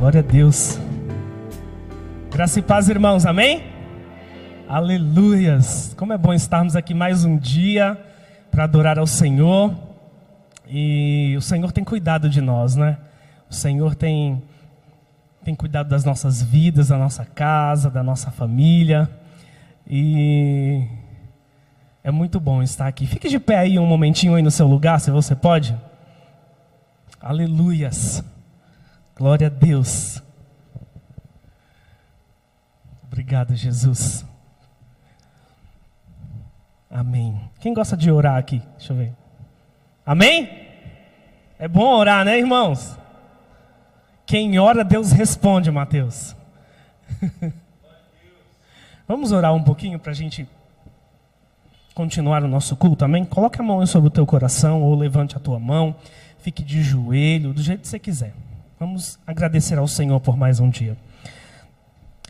Glória a Deus. Graça e paz, irmãos, amém? Aleluias. Como é bom estarmos aqui mais um dia para adorar ao Senhor. E o Senhor tem cuidado de nós, né? O Senhor tem, tem cuidado das nossas vidas, da nossa casa, da nossa família. E é muito bom estar aqui. Fique de pé aí um momentinho aí no seu lugar, se você pode. Aleluias. Glória a Deus. Obrigado, Jesus. Amém. Quem gosta de orar aqui? Deixa eu ver. Amém? É bom orar, né, irmãos? Quem ora, Deus responde, Mateus. Vamos orar um pouquinho para a gente continuar o nosso culto, amém? Coloque a mão sobre o teu coração ou levante a tua mão, fique de joelho, do jeito que você quiser. Vamos agradecer ao Senhor por mais um dia.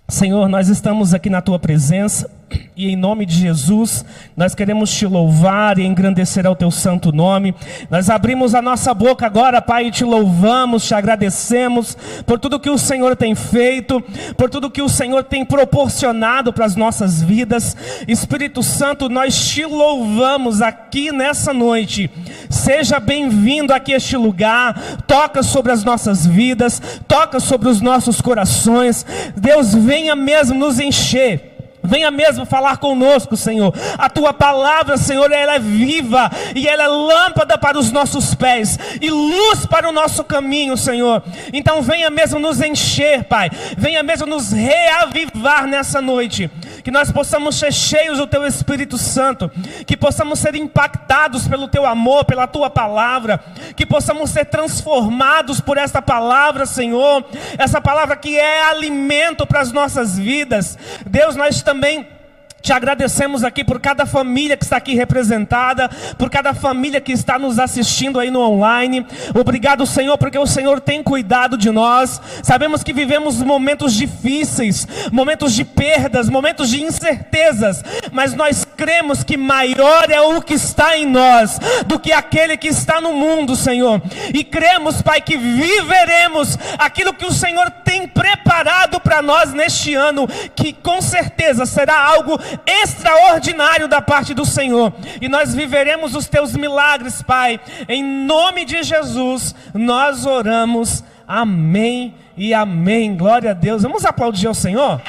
Senhor, nós estamos aqui na tua presença e em nome de Jesus, nós queremos te louvar e engrandecer ao teu santo nome. Nós abrimos a nossa boca agora, Pai, e te louvamos, te agradecemos por tudo que o Senhor tem feito, por tudo que o Senhor tem proporcionado para as nossas vidas. Espírito Santo, nós te louvamos aqui nessa noite. Seja bem-vindo aqui a este lugar. Toca sobre as nossas vidas, toca sobre os nossos corações. Deus, venha mesmo nos encher Venha mesmo falar conosco, Senhor. A tua palavra, Senhor, ela é viva e ela é lâmpada para os nossos pés e luz para o nosso caminho, Senhor. Então venha mesmo nos encher, Pai. Venha mesmo nos reavivar nessa noite. Que nós possamos ser cheios do teu Espírito Santo, que possamos ser impactados pelo teu amor, pela tua palavra, que possamos ser transformados por esta palavra, Senhor. Essa palavra que é alimento para as nossas vidas. Deus, nós também te agradecemos aqui por cada família que está aqui representada, por cada família que está nos assistindo aí no online. Obrigado, Senhor, porque o Senhor tem cuidado de nós. Sabemos que vivemos momentos difíceis, momentos de perdas, momentos de incertezas, mas nós cremos que maior é o que está em nós do que aquele que está no mundo, Senhor. E cremos, Pai, que viveremos aquilo que o Senhor tem preparado para nós neste ano, que com certeza será algo extraordinário da parte do Senhor, e nós viveremos os teus milagres, Pai. Em nome de Jesus, nós oramos. Amém e amém. Glória a Deus. Vamos aplaudir ao Senhor?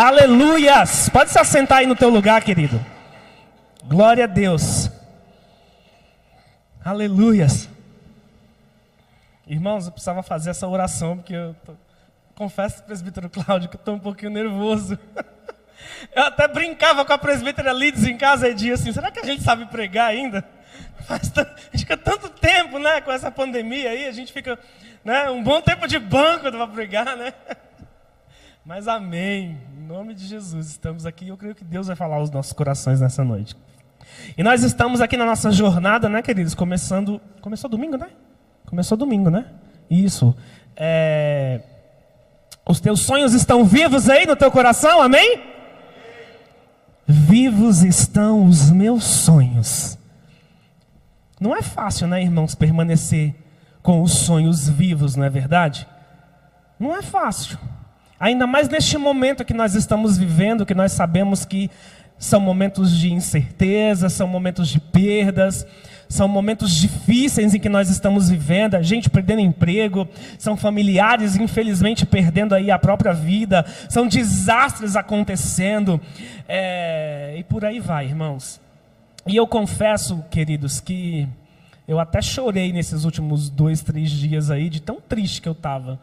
Aleluias! Pode se assentar aí no teu lugar, querido. Glória a Deus. Aleluias. Irmãos, eu precisava fazer essa oração porque eu tô... confesso, presbítero Cláudio, que eu estou um pouquinho nervoso. Eu até brincava com a presbítera Lides em casa e dizia assim: será que a gente sabe pregar ainda? Faz gente fica tanto tempo né, com essa pandemia aí, a gente fica né, um bom tempo de banco para pregar, né? Mas amém, nome de Jesus, estamos aqui e eu creio que Deus vai falar aos nossos corações nessa noite. E nós estamos aqui na nossa jornada, né, queridos? Começando. Começou domingo, né? Começou domingo, né? Isso. É... Os teus sonhos estão vivos aí no teu coração, amém? Vivos estão os meus sonhos. Não é fácil, né, irmãos, permanecer com os sonhos vivos, não é verdade? Não é fácil. Ainda mais neste momento que nós estamos vivendo, que nós sabemos que são momentos de incerteza, são momentos de perdas, são momentos difíceis em que nós estamos vivendo, a gente perdendo emprego, são familiares infelizmente perdendo aí a própria vida, são desastres acontecendo, é, e por aí vai, irmãos. E eu confesso, queridos, que eu até chorei nesses últimos dois, três dias aí, de tão triste que eu estava.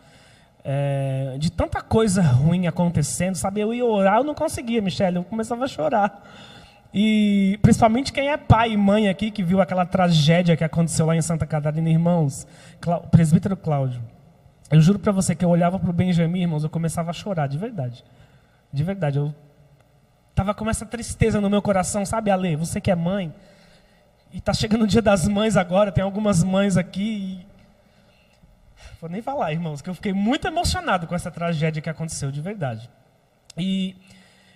É, de tanta coisa ruim acontecendo, sabe? Eu ia orar, eu não conseguia, Michelle, eu começava a chorar. E principalmente quem é pai e mãe aqui que viu aquela tragédia que aconteceu lá em Santa Catarina, irmãos, Clá presbítero Cláudio. Eu juro para você que eu olhava para o Benjamin, irmãos, eu começava a chorar, de verdade. De verdade, eu tava com essa tristeza no meu coração, sabe, Ale? Você que é mãe, e tá chegando o dia das mães agora, tem algumas mães aqui. Vou nem falar, irmãos, que eu fiquei muito emocionado com essa tragédia que aconteceu, de verdade. E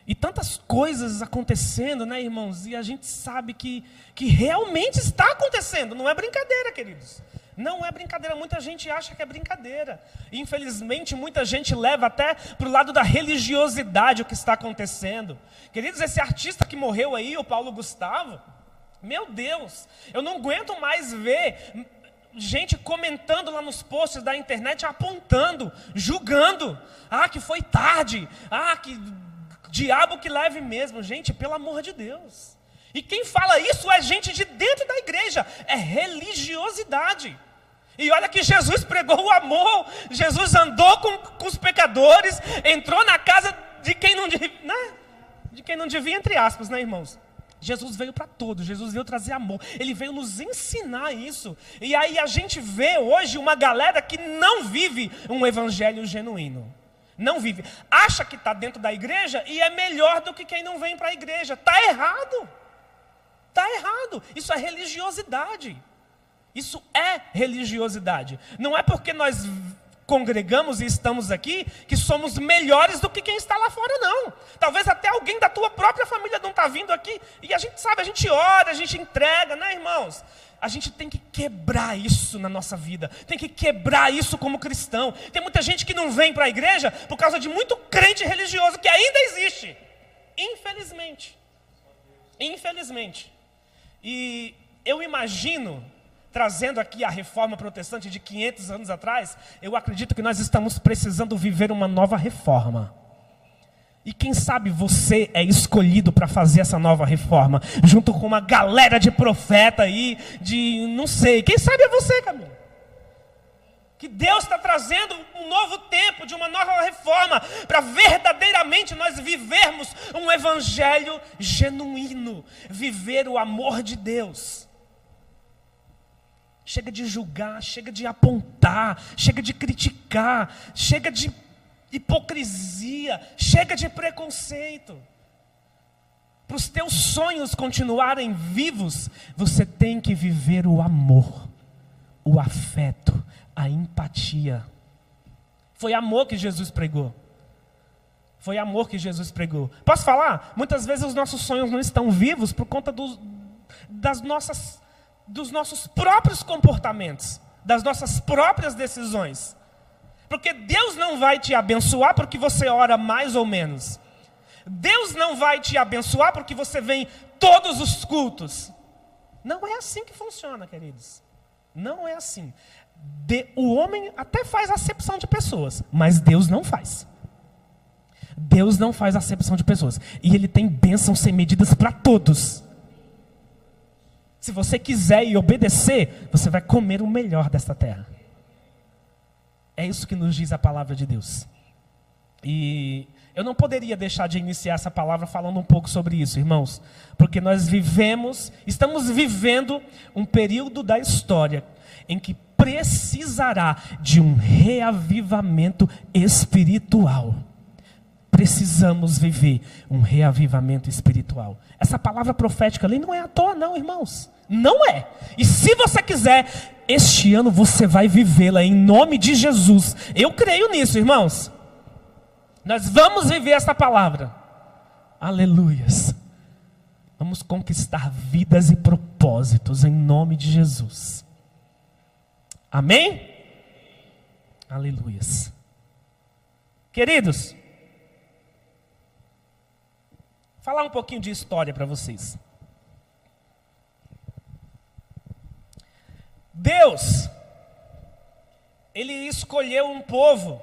e tantas coisas acontecendo, né, irmãos? E a gente sabe que, que realmente está acontecendo, não é brincadeira, queridos. Não é brincadeira, muita gente acha que é brincadeira. Infelizmente, muita gente leva até para o lado da religiosidade o que está acontecendo. Queridos, esse artista que morreu aí, o Paulo Gustavo, meu Deus, eu não aguento mais ver gente comentando lá nos posts da internet, apontando, julgando. Ah, que foi tarde. Ah, que diabo que leve mesmo. Gente, pelo amor de Deus. E quem fala isso é gente de dentro da igreja, é religiosidade. E olha que Jesus pregou o amor, Jesus andou com, com os pecadores, entrou na casa de quem não devia, né? de quem não devia, entre aspas, né, irmãos? Jesus veio para todos, Jesus veio trazer amor, ele veio nos ensinar isso. E aí a gente vê hoje uma galera que não vive um evangelho genuíno. Não vive. Acha que está dentro da igreja e é melhor do que quem não vem para a igreja. Está errado. Está errado. Isso é religiosidade. Isso é religiosidade. Não é porque nós congregamos e estamos aqui que somos melhores do que quem está lá fora, não. Talvez até alguém da tua própria família não está vindo aqui e a gente sabe, a gente ora, a gente entrega, né, irmãos? A gente tem que quebrar isso na nossa vida, tem que quebrar isso como cristão. Tem muita gente que não vem para a igreja por causa de muito crente religioso que ainda existe, infelizmente. Infelizmente. E eu imagino trazendo aqui a reforma protestante de 500 anos atrás, eu acredito que nós estamos precisando viver uma nova reforma. E quem sabe você é escolhido para fazer essa nova reforma, junto com uma galera de profeta aí, de não sei, quem sabe é você, Camilo. Que Deus está trazendo um novo tempo, de uma nova reforma, para verdadeiramente nós vivermos um evangelho genuíno, viver o amor de Deus. Chega de julgar, chega de apontar, chega de criticar, chega de hipocrisia, chega de preconceito. Para os teus sonhos continuarem vivos, você tem que viver o amor, o afeto, a empatia. Foi amor que Jesus pregou. Foi amor que Jesus pregou. Posso falar? Muitas vezes os nossos sonhos não estão vivos por conta do, das nossas dos nossos próprios comportamentos, das nossas próprias decisões. Porque Deus não vai te abençoar porque você ora mais ou menos. Deus não vai te abençoar porque você vem todos os cultos. Não é assim que funciona, queridos. Não é assim. De, o homem até faz acepção de pessoas, mas Deus não faz. Deus não faz acepção de pessoas. E Ele tem bênçãos sem medidas para todos. Se você quiser e obedecer, você vai comer o melhor desta terra. É isso que nos diz a palavra de Deus. E eu não poderia deixar de iniciar essa palavra falando um pouco sobre isso, irmãos, porque nós vivemos, estamos vivendo um período da história em que precisará de um reavivamento espiritual precisamos viver um reavivamento espiritual. Essa palavra profética ali não é à toa, não, irmãos. Não é. E se você quiser, este ano você vai vivê-la em nome de Jesus. Eu creio nisso, irmãos. Nós vamos viver essa palavra. Aleluias. Vamos conquistar vidas e propósitos em nome de Jesus. Amém? Aleluias. Queridos, falar um pouquinho de história para vocês. Deus, Ele escolheu um povo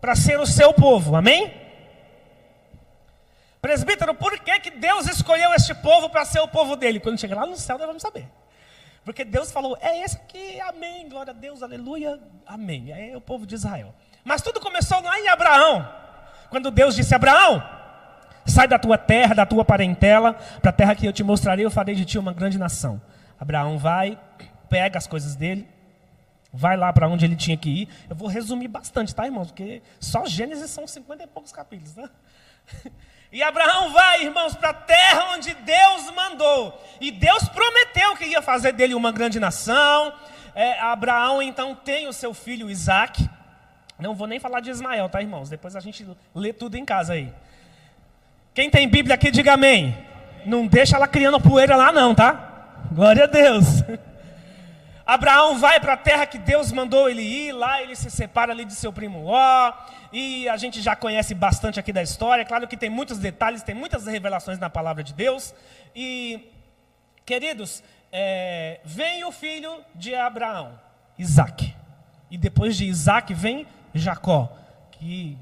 para ser o seu povo, amém? Presbítero, por que, que Deus escolheu este povo para ser o povo dele? Quando chegar lá no céu, nós vamos saber. Porque Deus falou, é esse aqui, amém, glória a Deus, aleluia, amém. É o povo de Israel. Mas tudo começou lá em Abraão. Quando Deus disse: Abraão, Sai da tua terra, da tua parentela, para a terra que eu te mostrarei, eu farei de ti uma grande nação. Abraão vai, pega as coisas dele, vai lá para onde ele tinha que ir. Eu vou resumir bastante, tá, irmãos? Porque só Gênesis são cinquenta e poucos capítulos, né? E Abraão vai, irmãos, para a terra onde Deus mandou. E Deus prometeu que ia fazer dele uma grande nação. É, Abraão então tem o seu filho Isaac. Não vou nem falar de Ismael, tá, irmãos? Depois a gente lê tudo em casa aí. Quem tem Bíblia aqui, diga amém. Não deixa ela criando poeira lá, não, tá? Glória a Deus. Abraão vai para a terra que Deus mandou ele ir, lá ele se separa ali de seu primo Ló, e a gente já conhece bastante aqui da história, claro que tem muitos detalhes, tem muitas revelações na palavra de Deus, e, queridos, é, vem o filho de Abraão, Isaac, e depois de Isaac vem Jacó, que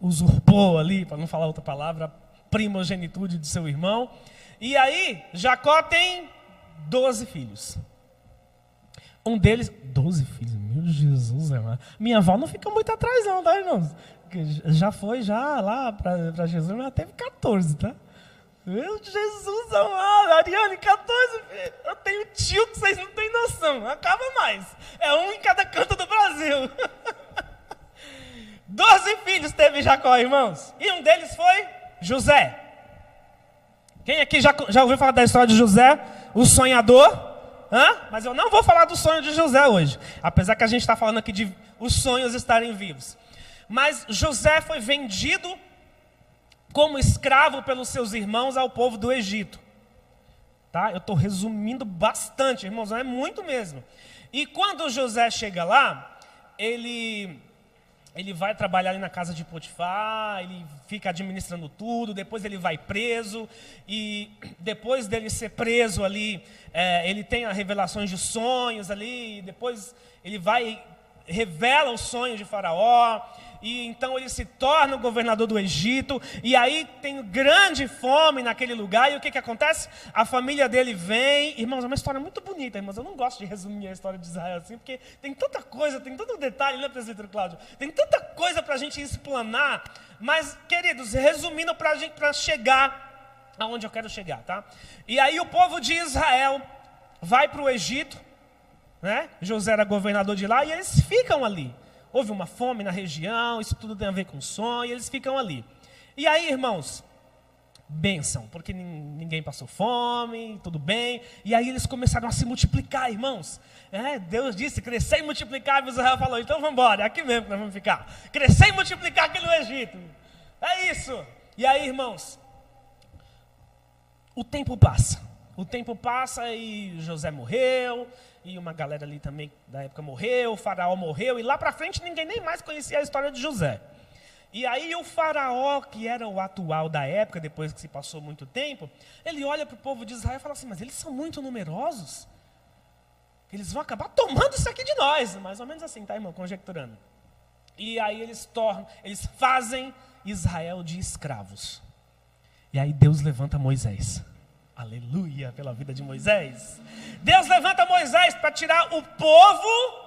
usurpou ali, para não falar outra palavra, a primogenitude de seu irmão, e aí Jacó tem 12 filhos. Um deles, 12 filhos, meu Jesus, irmão. Minha avó não fica muito atrás, não, tá, irmãos? Já foi já lá para Jesus, mas teve 14, tá? Meu Jesus amado, Ariane, 14 filhos. Eu tenho tio que vocês não têm noção, acaba mais. É um em cada canto do Brasil. 12 filhos teve Jacó, irmãos. E um deles foi José. Quem aqui já, já ouviu falar da história de José, o sonhador? Hã? Mas eu não vou falar do sonho de José hoje. Apesar que a gente está falando aqui de os sonhos estarem vivos. Mas José foi vendido como escravo pelos seus irmãos ao povo do Egito. Tá? Eu estou resumindo bastante, irmãos, é muito mesmo. E quando José chega lá, ele ele vai trabalhar ali na casa de Potifar, ele fica administrando tudo, depois ele vai preso, e depois dele ser preso ali, é, ele tem revelações de sonhos ali, depois ele vai, revela o sonho de Faraó, e então ele se torna o governador do Egito, e aí tem grande fome naquele lugar, e o que, que acontece? A família dele vem, irmãos, é uma história muito bonita, irmãos, eu não gosto de resumir a história de Israel assim, porque tem tanta coisa, tem tanto detalhe, né, presbítero Cláudio? Tem tanta coisa para a gente explanar, mas, queridos, resumindo para chegar aonde eu quero chegar, tá? E aí o povo de Israel vai para o Egito, né? José era governador de lá, e eles ficam ali houve uma fome na região, isso tudo tem a ver com sonho, e eles ficam ali. E aí, irmãos, bênção, porque ninguém passou fome, tudo bem. E aí eles começaram a se multiplicar, irmãos. É, Deus disse, crescer e multiplicar, e Israel falou, então vamos embora, é aqui mesmo que nós vamos ficar. Crescer e multiplicar aqui no Egito. É isso. E aí, irmãos, o tempo passa. O tempo passa e José morreu, e uma galera ali também da época morreu, o faraó morreu, e lá para frente ninguém nem mais conhecia a história de José. E aí o faraó, que era o atual da época, depois que se passou muito tempo, ele olha para o povo de Israel e fala assim, mas eles são muito numerosos, eles vão acabar tomando isso aqui de nós, mais ou menos assim, tá irmão, conjecturando. E aí eles tornam, eles fazem Israel de escravos. E aí Deus levanta Moisés. Aleluia pela vida de Moisés. Deus levanta Moisés para tirar o povo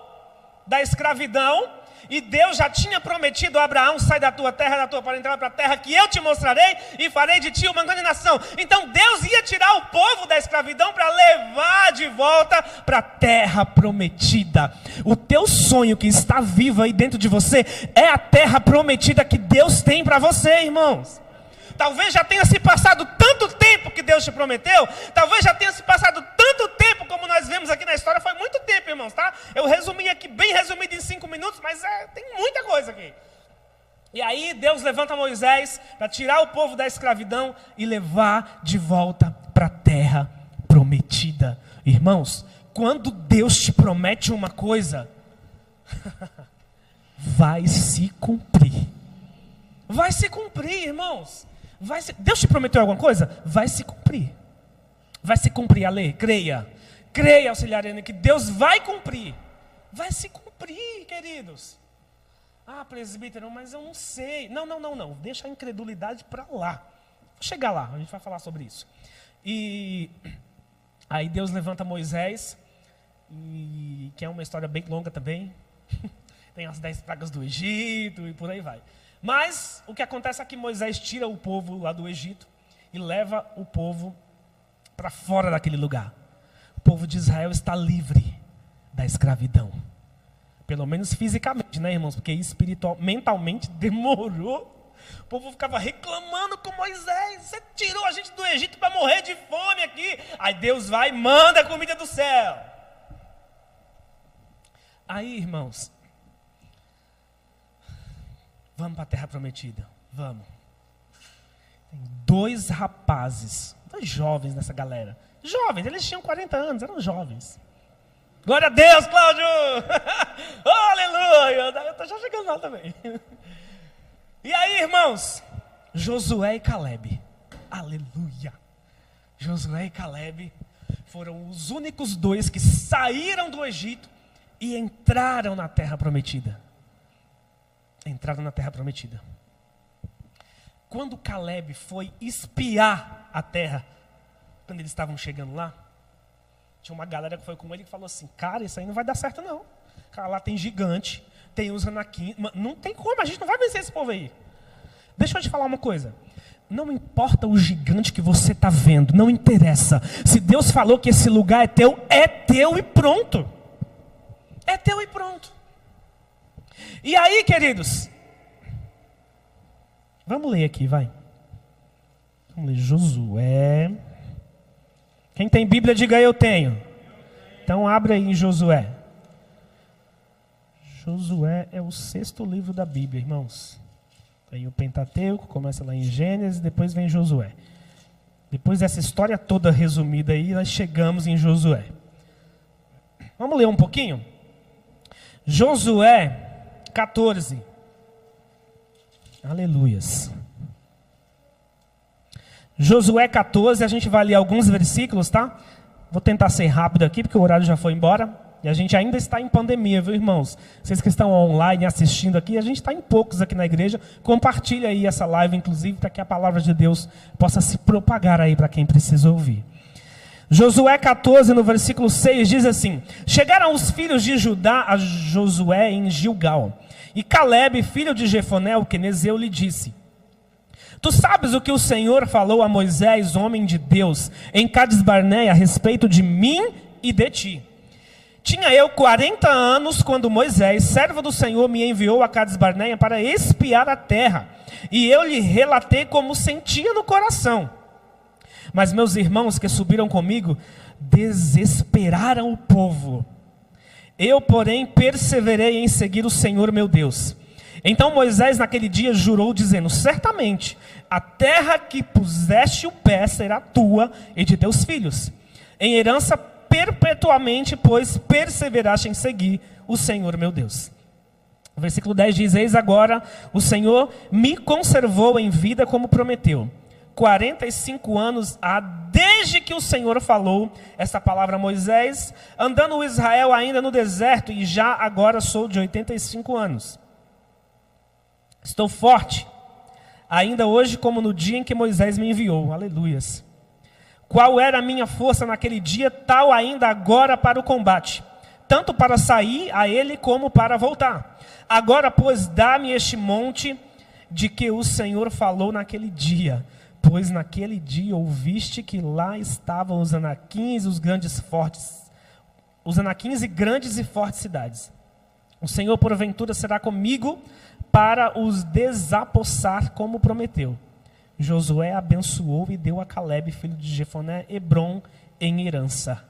da escravidão. E Deus já tinha prometido a Abraão: sai da tua terra, da tua parentela, para a terra que eu te mostrarei, e farei de ti uma grande nação. Então Deus ia tirar o povo da escravidão para levar de volta para a terra prometida. O teu sonho que está vivo aí dentro de você é a terra prometida que Deus tem para você, irmãos. Talvez já tenha se passado tanto tempo que Deus te prometeu. Talvez já tenha se passado tanto tempo como nós vemos aqui na história. Foi muito tempo, irmãos, tá? Eu resumi aqui, bem resumido em cinco minutos, mas é, tem muita coisa aqui. E aí Deus levanta Moisés para tirar o povo da escravidão e levar de volta para a terra prometida. Irmãos, quando Deus te promete uma coisa, vai se cumprir. Vai se cumprir, irmãos. Vai se, Deus te prometeu alguma coisa? Vai se cumprir. Vai se cumprir a lei, creia. Creia, auxiliarina, que Deus vai cumprir. Vai se cumprir, queridos. Ah, presbítero, mas eu não sei. Não, não, não, não. Deixa a incredulidade para lá. Vou chegar lá, a gente vai falar sobre isso. E aí Deus levanta Moisés, e, que é uma história bem longa também. Tem as dez pragas do Egito e por aí vai. Mas o que acontece é que Moisés tira o povo lá do Egito e leva o povo para fora daquele lugar. O povo de Israel está livre da escravidão. Pelo menos fisicamente, né, irmãos? Porque espiritual, mentalmente demorou. O povo ficava reclamando com Moisés. Você tirou a gente do Egito para morrer de fome aqui. Aí Deus vai e manda a comida do céu. Aí, irmãos, Vamos para a terra prometida. Vamos. Tem dois rapazes, dois jovens nessa galera. Jovens, eles tinham 40 anos, eram jovens. Glória a Deus, Cláudio! oh, aleluia! Eu estou já chegando lá também. e aí, irmãos? Josué e Caleb. Aleluia! Josué e Caleb foram os únicos dois que saíram do Egito e entraram na terra prometida. Entraram na terra prometida. Quando Caleb foi espiar a terra, quando eles estavam chegando lá, tinha uma galera que foi com ele e falou assim: Cara, isso aí não vai dar certo, não. Cara, lá tem gigante, tem os anaquim. Não tem como, a gente não vai vencer esse povo aí. Deixa eu te falar uma coisa. Não importa o gigante que você está vendo, não interessa. Se Deus falou que esse lugar é teu, é teu e pronto. É teu e pronto. E aí, queridos, vamos ler aqui, vai. Vamos ler Josué. Quem tem Bíblia, diga eu tenho. Então abre aí em Josué. Josué é o sexto livro da Bíblia, irmãos. Tem o Pentateuco, começa lá em Gênesis, depois vem Josué. Depois dessa história toda resumida aí, nós chegamos em Josué. Vamos ler um pouquinho? Josué 14. Aleluias. Josué 14, a gente vai ler alguns versículos, tá? Vou tentar ser rápido aqui, porque o horário já foi embora. E a gente ainda está em pandemia, viu, irmãos? Vocês que estão online assistindo aqui, a gente está em poucos aqui na igreja. Compartilha aí essa live, inclusive, para que a palavra de Deus possa se propagar aí para quem precisa ouvir. Josué 14, no versículo 6, diz assim: Chegaram os filhos de Judá a Josué em Gilgal. E Caleb, filho de Jefoné, o quenezeu, lhe disse: Tu sabes o que o Senhor falou a Moisés, homem de Deus, em Cades Barneia, a respeito de mim e de ti. Tinha eu 40 anos quando Moisés, servo do Senhor, me enviou a Cades Barneia para espiar a terra. E eu lhe relatei como sentia no coração. Mas meus irmãos que subiram comigo desesperaram o povo. Eu, porém, perseverei em seguir o Senhor meu Deus. Então Moisés naquele dia jurou, dizendo: Certamente a terra que puseste o pé será tua e de teus filhos, em herança perpetuamente, pois perseveraste em seguir o Senhor meu Deus. Versículo 10 diz: Eis agora o Senhor me conservou em vida como prometeu. 45 anos há desde que o Senhor falou essa palavra a Moisés, andando o Israel ainda no deserto, e já agora sou de 85 anos. Estou forte, ainda hoje como no dia em que Moisés me enviou. Aleluias. Qual era a minha força naquele dia, tal ainda agora para o combate, tanto para sair a ele como para voltar. Agora, pois, dá-me este monte de que o Senhor falou naquele dia. Pois naquele dia ouviste que lá estavam os anaquins, os grandes fortes, os anaquins e grandes e fortes cidades. O Senhor, porventura, será comigo para os desapossar, como prometeu. Josué abençoou e deu a Caleb, filho de Jefoné, Hebron em herança.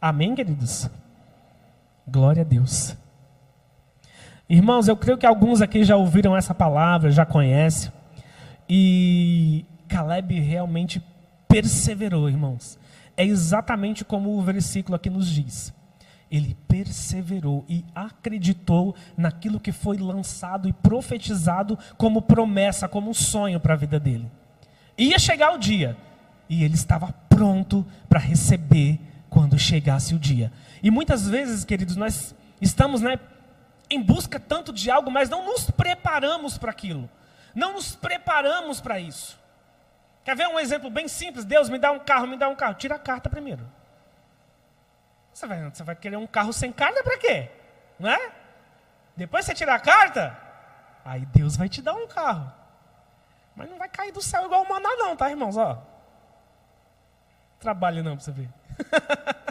Amém, queridos? Glória a Deus. Irmãos, eu creio que alguns aqui já ouviram essa palavra, já conhecem. E Caleb realmente perseverou, irmãos. É exatamente como o versículo aqui nos diz ele perseverou e acreditou naquilo que foi lançado e profetizado como promessa, como um sonho para a vida dele. Ia chegar o dia e ele estava pronto para receber quando chegasse o dia. E muitas vezes, queridos, nós estamos né, em busca tanto de algo, mas não nos preparamos para aquilo. Não nos preparamos para isso. Quer ver um exemplo bem simples? Deus me dá um carro, me dá um carro. Tira a carta primeiro. Você vai, você vai querer um carro sem carta para quê? Não é? Depois você tira a carta, aí Deus vai te dar um carro. Mas não vai cair do céu igual o maná não, tá, irmãos? Ó. Trabalho não para você ver.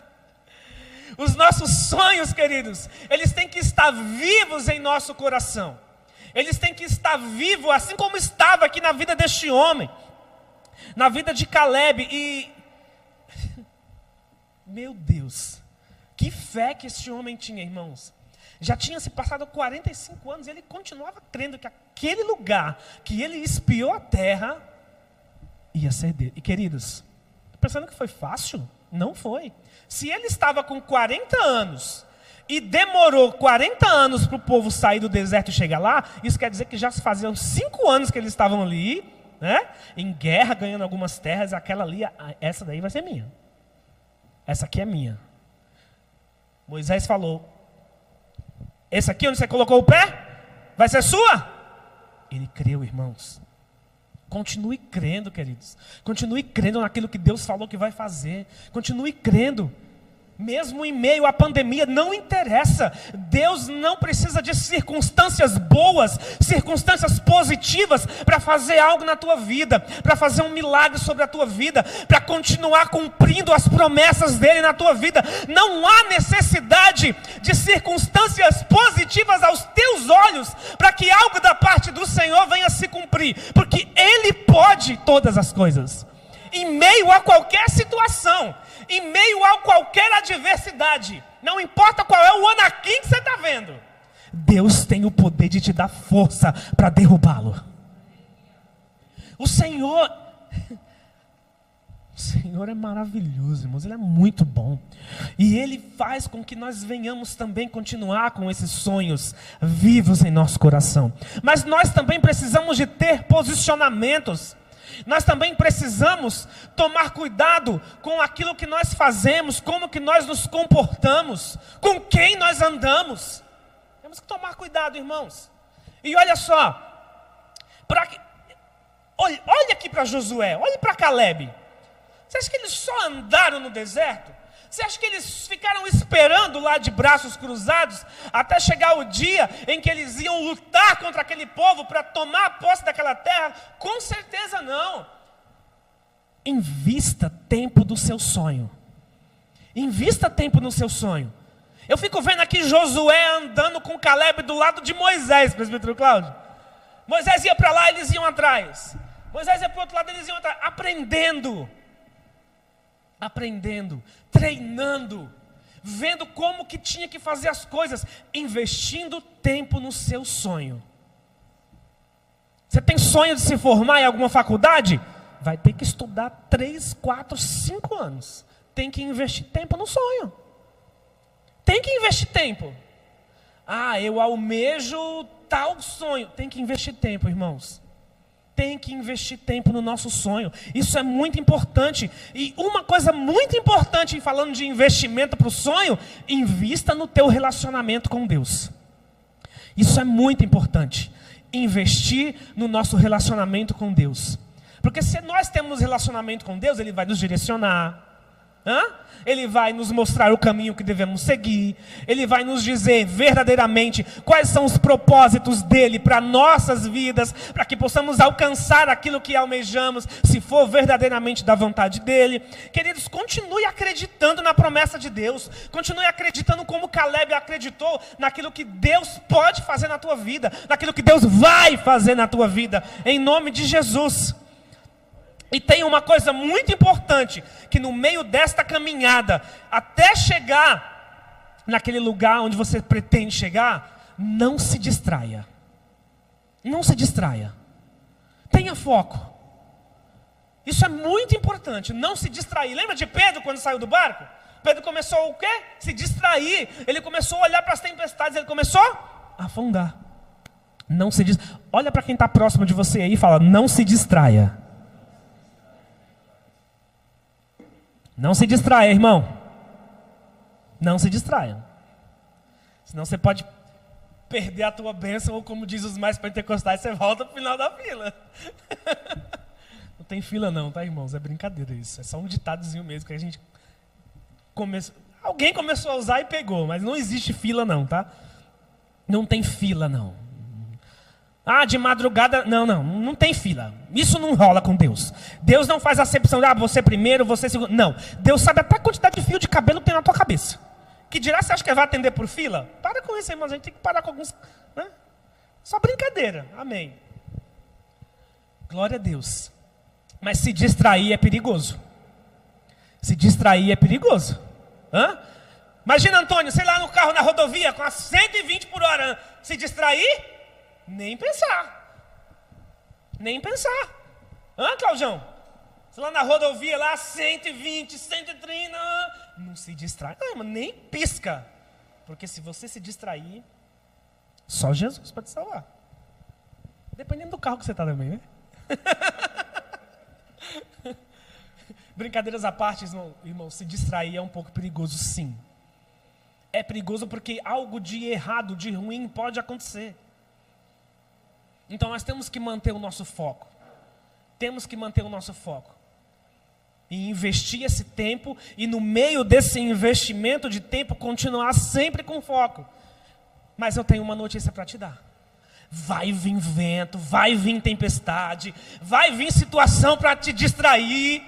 Os nossos sonhos, queridos, eles têm que estar vivos em nosso coração. Eles têm que estar vivos, assim como estava aqui na vida deste homem, na vida de Caleb. E, meu Deus, que fé que esse homem tinha, irmãos. Já tinha se passado 45 anos e ele continuava crendo que aquele lugar que ele espiou a terra ia ser dele. E queridos, pensando que foi fácil? Não foi. Se ele estava com 40 anos e demorou 40 anos para o povo sair do deserto e chegar lá, isso quer dizer que já se faziam 5 anos que eles estavam ali, né? em guerra, ganhando algumas terras, aquela ali, essa daí vai ser minha. Essa aqui é minha. Moisés falou: Esse aqui onde você colocou o pé, vai ser sua? Ele creu, irmãos. Continue crendo, queridos. Continue crendo naquilo que Deus falou que vai fazer. Continue crendo mesmo em meio à pandemia, não interessa. Deus não precisa de circunstâncias boas, circunstâncias positivas para fazer algo na tua vida, para fazer um milagre sobre a tua vida, para continuar cumprindo as promessas dele na tua vida. Não há necessidade de circunstâncias positivas aos teus olhos para que algo da parte do Senhor venha se cumprir, porque ele pode todas as coisas. Em meio a qualquer situação, em meio a qualquer adversidade, não importa qual é o anaquim que você está vendo, Deus tem o poder de te dar força para derrubá-lo. O Senhor, o Senhor é maravilhoso, irmãos, Ele é muito bom. E Ele faz com que nós venhamos também continuar com esses sonhos vivos em nosso coração. Mas nós também precisamos de ter posicionamentos. Nós também precisamos tomar cuidado com aquilo que nós fazemos, como que nós nos comportamos, com quem nós andamos. Temos que tomar cuidado, irmãos. E olha só, pra, olha, olha aqui para Josué, olhe para Caleb. Você acha que eles só andaram no deserto? Você acha que eles ficaram esperando lá de braços cruzados até chegar o dia em que eles iam lutar contra aquele povo para tomar a posse daquela terra? Com certeza não. Invista tempo do seu sonho. Invista tempo no seu sonho. Eu fico vendo aqui Josué andando com Caleb do lado de Moisés, presbítero Cláudio. Moisés ia para lá, eles iam atrás. Moisés ia para o outro lado, eles iam atrás, aprendendo aprendendo, treinando, vendo como que tinha que fazer as coisas, investindo tempo no seu sonho. Você tem sonho de se formar em alguma faculdade? Vai ter que estudar três, quatro, cinco anos. Tem que investir tempo no sonho. Tem que investir tempo. Ah, eu almejo tal sonho. Tem que investir tempo, irmãos tem que investir tempo no nosso sonho. Isso é muito importante. E uma coisa muito importante, falando de investimento para o sonho, invista no teu relacionamento com Deus. Isso é muito importante. Investir no nosso relacionamento com Deus. Porque se nós temos relacionamento com Deus, Ele vai nos direcionar. Hã? Ele vai nos mostrar o caminho que devemos seguir. Ele vai nos dizer verdadeiramente quais são os propósitos dele para nossas vidas, para que possamos alcançar aquilo que almejamos, se for verdadeiramente da vontade dele. Queridos, continue acreditando na promessa de Deus. Continue acreditando como Caleb acreditou naquilo que Deus pode fazer na tua vida, naquilo que Deus vai fazer na tua vida, em nome de Jesus. E tem uma coisa muito importante: que no meio desta caminhada, até chegar naquele lugar onde você pretende chegar, não se distraia. Não se distraia. Tenha foco. Isso é muito importante, não se distrair. Lembra de Pedro quando saiu do barco? Pedro começou o quê? Se distrair. Ele começou a olhar para as tempestades, ele começou a afundar. Não se dis... Olha para quem está próximo de você aí e fala: não se distraia. Não se distraia, irmão. Não se distraia. Senão você pode perder a tua bênção, ou como diz os mais pentecostais, você volta para o final da fila. não tem fila não, tá, irmãos? É brincadeira isso. É só um ditadozinho mesmo que a gente começou. Alguém começou a usar e pegou, mas não existe fila não, tá? Não tem fila não. Ah, de madrugada. Não, não, não tem fila. Isso não rola com Deus. Deus não faz acepção de ah, você primeiro, você segundo. Não. Deus sabe até a quantidade de fio de cabelo que tem na tua cabeça. Que dirá você acha que vai atender por fila? Para com isso, irmãos. A gente tem que parar com alguns. Né? Só brincadeira. Amém. Glória a Deus. Mas se distrair é perigoso. Se distrair é perigoso. Hã? Imagina, Antônio, sei lá, no carro na rodovia com a 120 por hora. Se distrair? Nem pensar. Nem pensar. Hã, Claudião? Você lá na rodovia, lá 120, 130, não se distrai. Não, mas nem pisca. Porque se você se distrair, só Jesus pode salvar. Dependendo do carro que você está também, né? Brincadeiras à parte, irmão, irmão, se distrair é um pouco perigoso, sim. É perigoso porque algo de errado, de ruim pode acontecer. Então nós temos que manter o nosso foco. Temos que manter o nosso foco. E investir esse tempo e no meio desse investimento de tempo continuar sempre com foco. Mas eu tenho uma notícia para te dar. Vai vir vento, vai vir tempestade, vai vir situação para te distrair,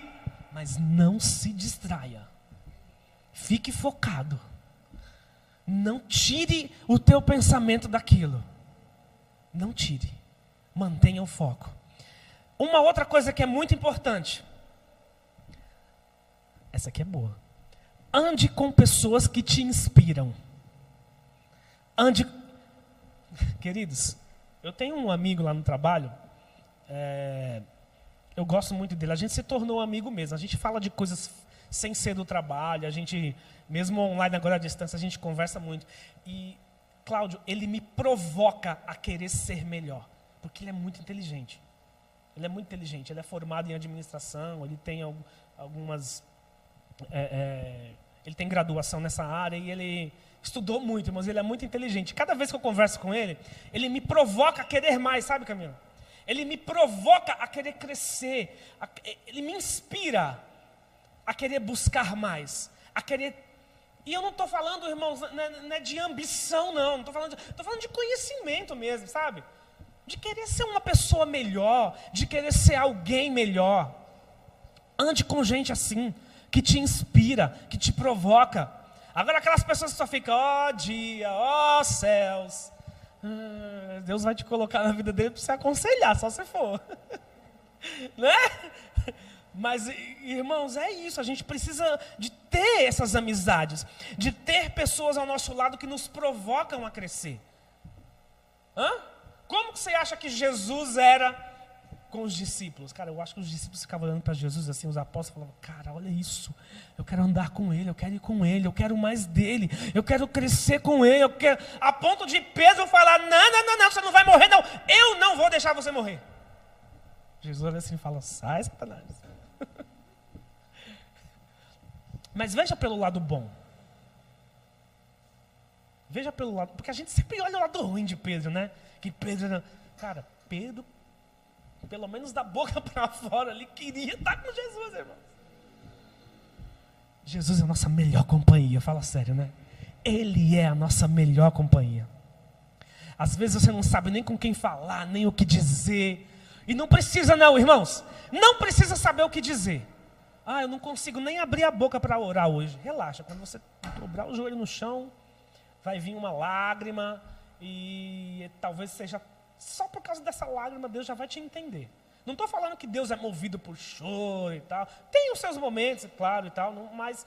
mas não se distraia. Fique focado. Não tire o teu pensamento daquilo. Não tire. Mantenha o foco. Uma outra coisa que é muito importante. Essa aqui é boa. Ande com pessoas que te inspiram. Ande. Queridos, eu tenho um amigo lá no trabalho. É... Eu gosto muito dele. A gente se tornou amigo mesmo. A gente fala de coisas sem ser do trabalho. A gente, mesmo online agora à distância, a gente conversa muito. E Cláudio, ele me provoca a querer ser melhor, porque ele é muito inteligente. Ele é muito inteligente. Ele é formado em administração. Ele tem algumas, é, é, ele tem graduação nessa área e ele estudou muito, mas ele é muito inteligente. Cada vez que eu converso com ele, ele me provoca a querer mais, sabe, Camila? Ele me provoca a querer crescer, a, ele me inspira a querer buscar mais, a querer. E eu não estou falando, irmãos, não é, não é, de ambição, não. Estou falando, falando de conhecimento mesmo, sabe? De querer ser uma pessoa melhor, de querer ser alguém melhor. Ande com gente assim, que te inspira, que te provoca. Agora, aquelas pessoas que só ficam, ó oh, dia, ó oh, céus. Ah, Deus vai te colocar na vida dele para você aconselhar, só se for. né? Mas, irmãos, é isso. A gente precisa de ter essas amizades, de ter pessoas ao nosso lado que nos provocam a crescer. Hã? Como que você acha que Jesus era com os discípulos. Cara, eu acho que os discípulos ficavam olhando para Jesus assim, os apóstolos falavam: Cara, olha isso, eu quero andar com ele, eu quero ir com ele, eu quero mais dele, eu quero crescer com ele, eu quero. A ponto de Pedro falar: Não, não, não, não, você não vai morrer, não, eu não vou deixar você morrer. Jesus olha assim e fala: Sai, Satanás. Mas veja pelo lado bom. Veja pelo lado, porque a gente sempre olha o lado ruim de Pedro, né? Que Pedro, cara, Pedro pelo menos da boca para fora, ele queria estar com Jesus, irmão. Jesus é a nossa melhor companhia, fala sério, né? Ele é a nossa melhor companhia. Às vezes você não sabe nem com quem falar, nem o que dizer. E não precisa, não, irmãos. Não precisa saber o que dizer. Ah, eu não consigo nem abrir a boca para orar hoje. Relaxa, quando você dobrar o joelho no chão, vai vir uma lágrima e talvez seja só por causa dessa lágrima, Deus já vai te entender. Não estou falando que Deus é movido por choro e tal. Tem os seus momentos, claro, e tal, mas.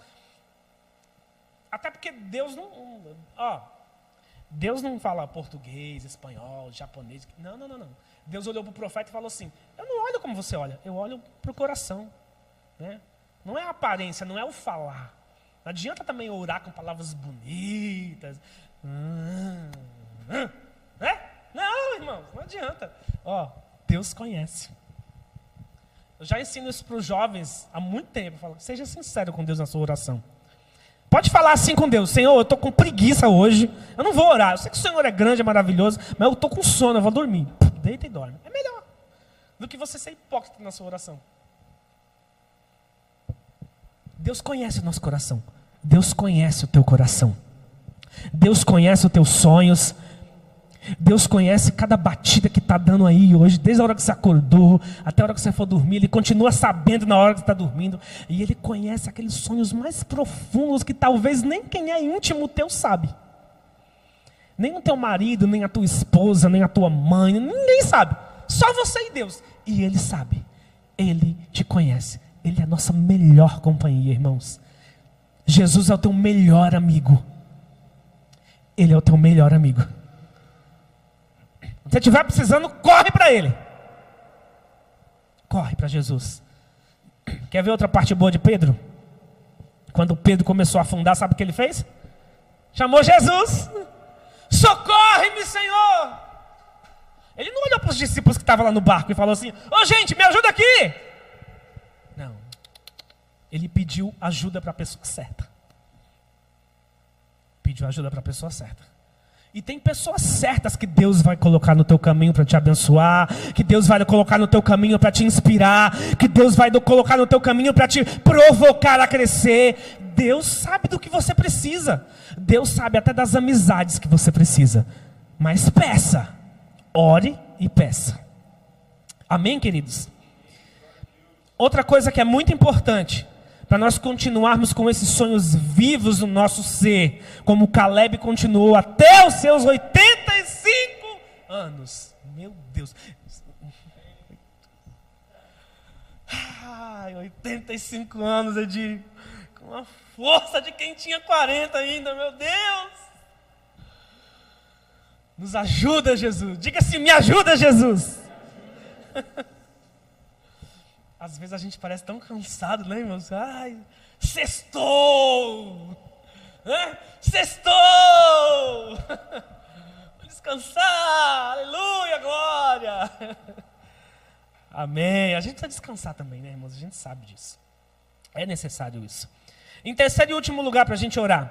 Até porque Deus não. Ó, Deus não fala português, espanhol, japonês. Não, não, não, não. Deus olhou para o profeta e falou assim: Eu não olho como você olha, eu olho para o coração. Né? Não é a aparência, não é o falar. Não adianta também orar com palavras bonitas. Hum, hum, irmãos, não adianta. Ó, Deus conhece. Eu já ensino isso para os jovens há muito tempo. Falo, seja sincero com Deus na sua oração. Pode falar assim com Deus, Senhor, eu estou com preguiça hoje. Eu não vou orar. Eu sei que o Senhor é grande, é maravilhoso, mas eu estou com sono, eu vou dormir. Deita e dorme. É melhor do que você ser hipócrita na sua oração. Deus conhece o nosso coração. Deus conhece o teu coração. Deus conhece os teus sonhos. Deus conhece cada batida que está dando aí hoje, desde a hora que você acordou até a hora que você for dormir. Ele continua sabendo na hora que está dormindo. E Ele conhece aqueles sonhos mais profundos que talvez nem quem é íntimo teu sabe. Nem o teu marido, nem a tua esposa, nem a tua mãe, ninguém sabe. Só você e Deus. E Ele sabe. Ele te conhece. Ele é a nossa melhor companhia, irmãos. Jesus é o teu melhor amigo. Ele é o teu melhor amigo. Se estiver precisando, corre para Ele. Corre para Jesus. Quer ver outra parte boa de Pedro? Quando Pedro começou a afundar, sabe o que ele fez? Chamou Jesus. Socorre-me, Senhor. Ele não olhou para os discípulos que estavam lá no barco e falou assim: Ô oh, gente, me ajuda aqui. Não. Ele pediu ajuda para a pessoa certa. Pediu ajuda para a pessoa certa. E tem pessoas certas que Deus vai colocar no teu caminho para te abençoar, que Deus vai colocar no teu caminho para te inspirar, que Deus vai colocar no teu caminho para te provocar a crescer. Deus sabe do que você precisa. Deus sabe até das amizades que você precisa. Mas peça, ore e peça. Amém, queridos? Outra coisa que é muito importante para nós continuarmos com esses sonhos vivos no nosso ser, como Caleb continuou até os seus 85 anos. Meu Deus. Ai, 85 anos, Edir. Com a força de quem tinha 40 ainda, meu Deus. Nos ajuda, Jesus. Diga assim: me ajuda, Jesus. Às vezes a gente parece tão cansado, né, irmãos? Ai, sextou! É? Sextou! Vou descansar! Aleluia, glória! Amém. A gente precisa descansar também, né, irmãos? A gente sabe disso. É necessário isso. Em terceiro e último lugar para a gente orar.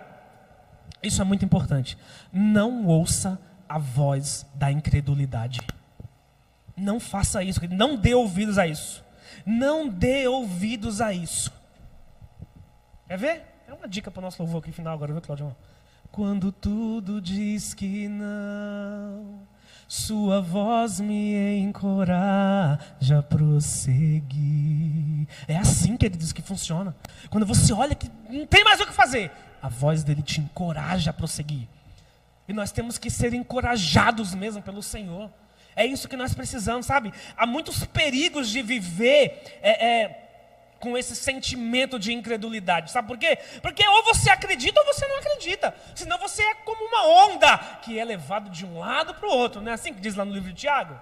Isso é muito importante. Não ouça a voz da incredulidade. Não faça isso, não dê ouvidos a isso. Não dê ouvidos a isso. Quer ver? É uma dica para o nosso louvor aqui final agora, viu, Claudio? Quando tudo diz que não, sua voz me encoraja a prosseguir. É assim, queridos, que funciona. Quando você olha que não tem mais o que fazer, a voz dele te encoraja a prosseguir. E nós temos que ser encorajados mesmo pelo Senhor. É isso que nós precisamos, sabe? Há muitos perigos de viver é, é, com esse sentimento de incredulidade. Sabe por quê? Porque ou você acredita ou você não acredita. Senão você é como uma onda que é levado de um lado para o outro. Não é assim que diz lá no livro de Tiago?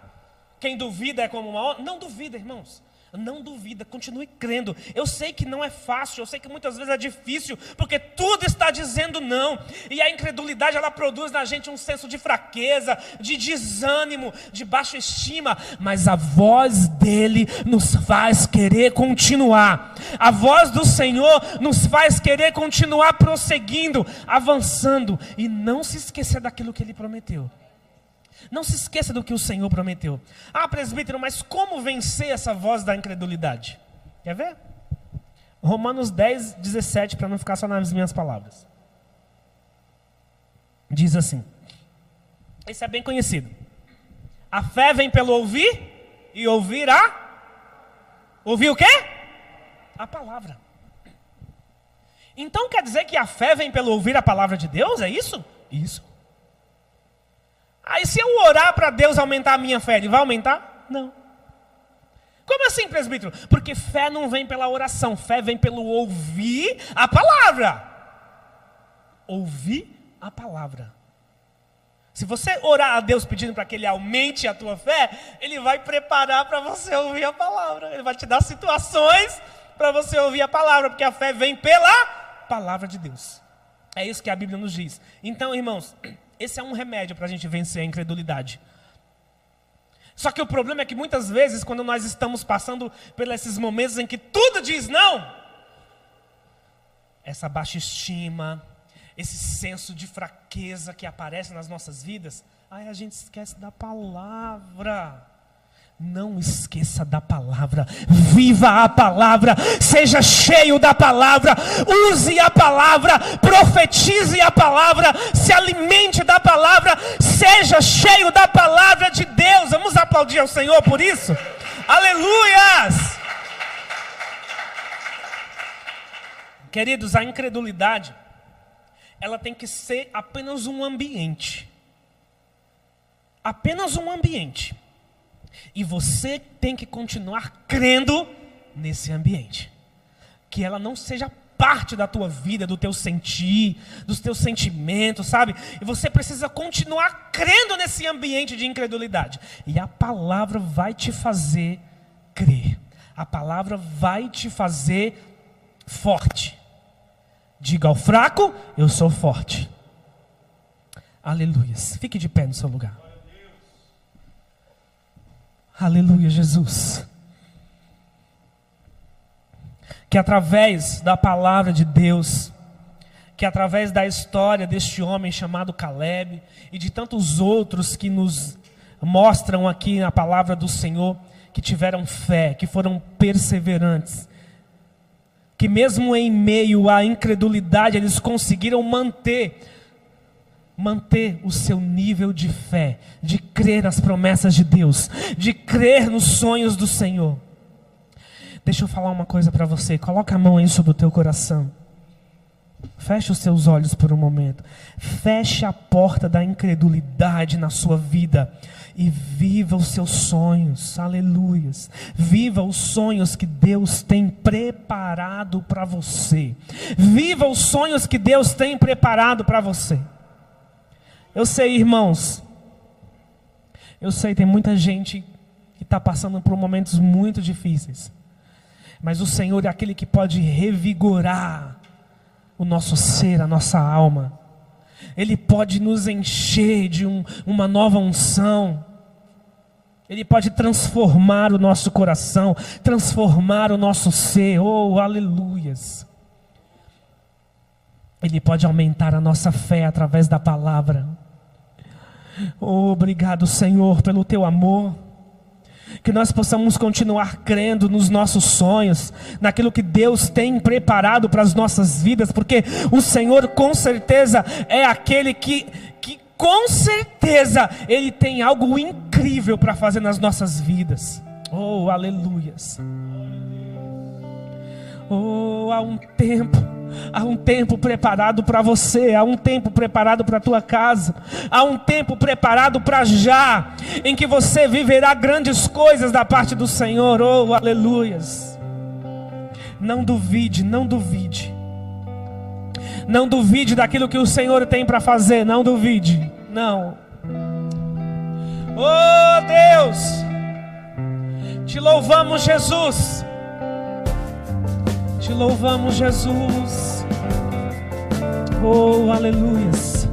Quem duvida é como uma onda. Não duvida, irmãos. Não duvida, continue crendo. Eu sei que não é fácil, eu sei que muitas vezes é difícil, porque tudo está dizendo não. E a incredulidade ela produz na gente um senso de fraqueza, de desânimo, de baixa estima, mas a voz dele nos faz querer continuar. A voz do Senhor nos faz querer continuar prosseguindo, avançando e não se esquecer daquilo que ele prometeu. Não se esqueça do que o Senhor prometeu. Ah, presbítero, mas como vencer essa voz da incredulidade? Quer ver? Romanos 10, 17, para não ficar só nas minhas palavras. Diz assim: Esse é bem conhecido. A fé vem pelo ouvir e ouvir a. Ouvir o quê? A palavra. Então quer dizer que a fé vem pelo ouvir a palavra de Deus? É isso? Isso. Aí se eu orar para Deus aumentar a minha fé, ele vai aumentar? Não. Como assim, presbítero? Porque fé não vem pela oração, fé vem pelo ouvir a palavra. Ouvir a palavra. Se você orar a Deus pedindo para que Ele aumente a tua fé, Ele vai preparar para você ouvir a palavra. Ele vai te dar situações para você ouvir a palavra, porque a fé vem pela palavra de Deus. É isso que a Bíblia nos diz. Então, irmãos, esse é um remédio para a gente vencer a incredulidade. Só que o problema é que muitas vezes, quando nós estamos passando por esses momentos em que tudo diz não, essa baixa estima, esse senso de fraqueza que aparece nas nossas vidas, aí a gente esquece da palavra. Não esqueça da palavra, viva a palavra, seja cheio da palavra, use a palavra, profetize a palavra, se alimente da palavra, seja cheio da palavra de Deus. Vamos aplaudir ao Senhor por isso? Aleluias! Queridos, a incredulidade, ela tem que ser apenas um ambiente. Apenas um ambiente e você tem que continuar crendo nesse ambiente. Que ela não seja parte da tua vida, do teu sentir, dos teus sentimentos, sabe? E você precisa continuar crendo nesse ambiente de incredulidade. E a palavra vai te fazer crer. A palavra vai te fazer forte. Diga ao fraco: Eu sou forte. Aleluias. Fique de pé no seu lugar. Aleluia, Jesus. Que através da palavra de Deus, que através da história deste homem chamado Caleb e de tantos outros que nos mostram aqui na palavra do Senhor, que tiveram fé, que foram perseverantes, que mesmo em meio à incredulidade eles conseguiram manter manter o seu nível de fé, de crer nas promessas de Deus, de crer nos sonhos do Senhor. Deixa eu falar uma coisa para você, coloca a mão aí sobre o teu coração. Feche os seus olhos por um momento. Feche a porta da incredulidade na sua vida e viva os seus sonhos. Aleluias. Viva os sonhos que Deus tem preparado para você. Viva os sonhos que Deus tem preparado para você. Eu sei, irmãos. Eu sei, tem muita gente que está passando por momentos muito difíceis. Mas o Senhor é aquele que pode revigorar o nosso ser, a nossa alma. Ele pode nos encher de um, uma nova unção. Ele pode transformar o nosso coração, transformar o nosso ser. Oh, aleluias. Ele pode aumentar a nossa fé através da palavra. Obrigado, Senhor, pelo teu amor. Que nós possamos continuar crendo nos nossos sonhos, naquilo que Deus tem preparado para as nossas vidas, porque o Senhor com certeza é aquele que, que com certeza Ele tem algo incrível para fazer nas nossas vidas. Oh, aleluias. Oh, há um tempo Há um tempo preparado para você, há um tempo preparado para a tua casa, há um tempo preparado para já, em que você viverá grandes coisas da parte do Senhor. Oh, aleluias. Não duvide, não duvide. Não duvide daquilo que o Senhor tem para fazer, não duvide. Não. Oh, Deus. Te louvamos, Jesus. Te louvamos, Jesus. Oh, aleluias.